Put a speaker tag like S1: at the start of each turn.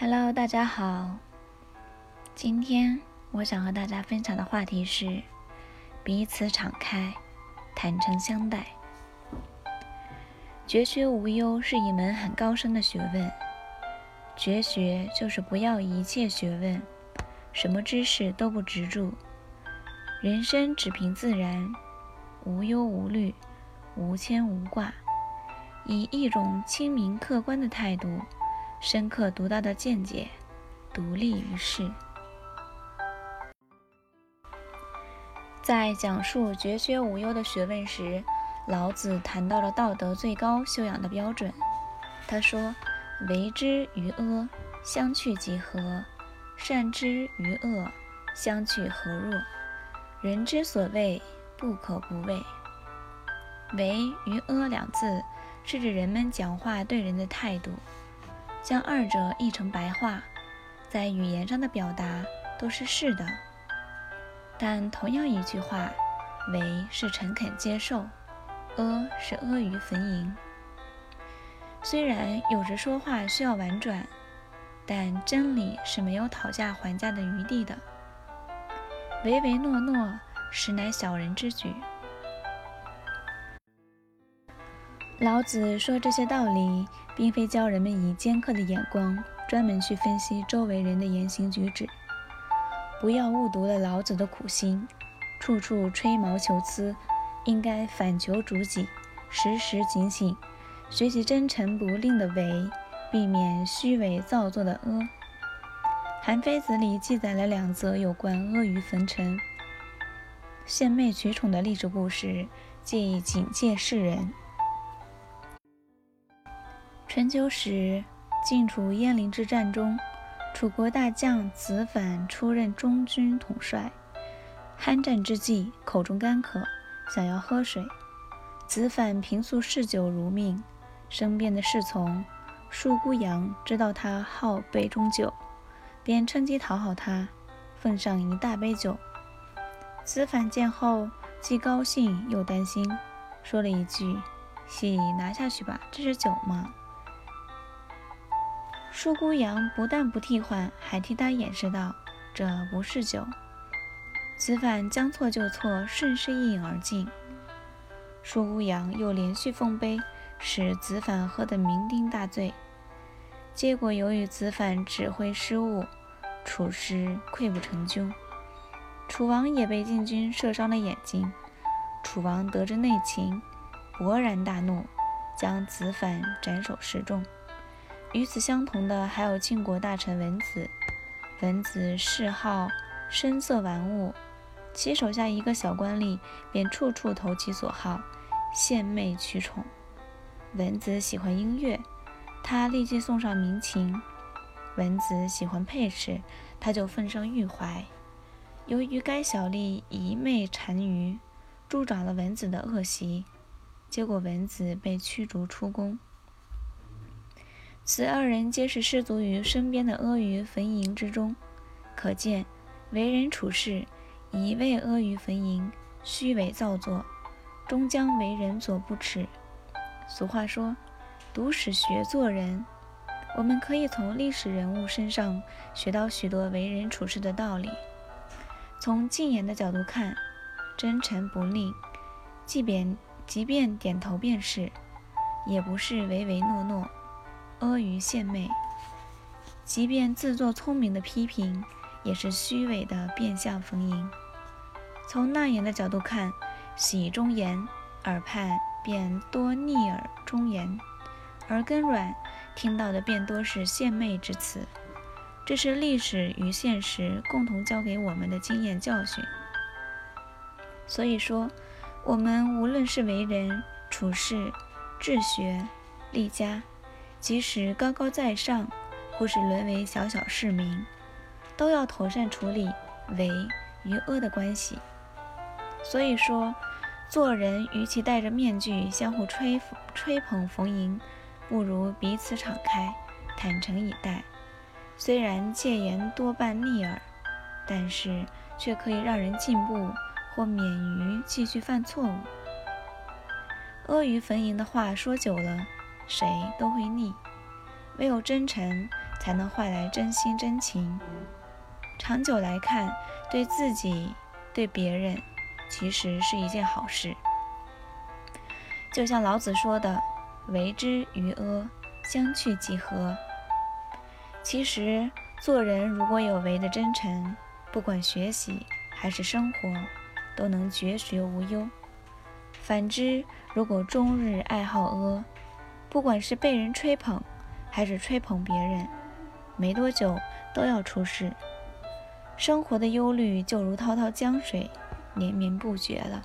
S1: Hello，大家好。今天我想和大家分享的话题是彼此敞开，坦诚相待。绝学无忧是一门很高深的学问。绝学就是不要一切学问，什么知识都不执着，人生只凭自然，无忧无虑，无牵无挂，以一种清明客观的态度。深刻独到的见解，独立于世。在讲述绝学无忧的学问时，老子谈到了道德最高修养的标准。他说：“为之于阿，相去即和；善之于恶，相去何若？人之所畏，不可不畏。”“为于阿”两字，是指人们讲话对人的态度。将二者译成白话，在语言上的表达都是是的，但同样一句话，为是诚恳接受，阿是阿谀逢迎。虽然有时说话需要婉转，但真理是没有讨价还价的余地的。唯唯诺诺，实乃小人之举。老子说这些道理，并非教人们以尖刻的眼光专门去分析周围人的言行举止。不要误读了老子的苦心，处处吹毛求疵，应该反求诸己，时时警醒，学习真诚不吝的为，避免虚伪造作的阿。《韩非子》里记载了两则有关阿谀奉承、献媚取宠的历史故事，借以警戒世人。春秋时，晋楚鄢陵之战中，楚国大将子反出任中军统帅。酣战之际，口中干渴，想要喝水。子反平素嗜酒如命，身边的侍从树孤阳知道他好杯中酒，便趁机讨好他，奉上一大杯酒。子反见后，既高兴又担心，说了一句：“西拿下去吧，这是酒吗？”舒孤阳不但不替换，还替他掩饰道：“这不是酒。”子反将错就错，顺势一饮而尽。舒孤阳又连续奉杯，使子反喝得酩酊大醉。结果由于子反指挥失误，楚师溃不成军，楚王也被晋军射伤了眼睛。楚王得知内情，勃然大怒，将子反斩首示众。与此相同的还有晋国大臣文子。文子嗜好声色玩物，其手下一个小官吏便处处投其所好，献媚取宠。文子喜欢音乐，他立即送上民琴；文子喜欢佩饰，他就奉上玉怀。由于该小吏一媚单于，助长了文子的恶习，结果文子被驱逐出宫。此二人皆是失足于身边的阿谀逢迎之中，可见为人处事一味阿谀逢迎、虚伪造作，终将为人所不齿。俗话说：“读史学做人。”我们可以从历史人物身上学到许多为人处事的道理。从禁言的角度看，真诚不吝，即便即便点头便是，也不是唯唯诺诺。阿谀献媚，即便自作聪明的批评，也是虚伪的变相逢迎。从那言的角度看，喜中言，耳畔便多逆耳忠言；耳根软，听到的便多是献媚之词。这是历史与现实共同教给我们的经验教训。所以说，我们无论是为人处事、治学、立家，即使高高在上，或是沦为小小市民，都要妥善处理为与恶的关系。所以说，做人与其戴着面具相互吹吹捧逢迎，不如彼此敞开，坦诚以待。虽然戒言多半逆耳，但是却可以让人进步或免于继续犯错误。阿谀逢迎的话说久了。谁都会腻，唯有真诚才能换来真心真情。长久来看，对自己、对别人，其实是一件好事。就像老子说的：“为之于阿，相去几何。”其实，做人如果有为的真诚，不管学习还是生活，都能绝学无忧。反之，如果终日爱好阿，不管是被人吹捧，还是吹捧别人，没多久都要出事。生活的忧虑就如滔滔江水，连绵不绝了。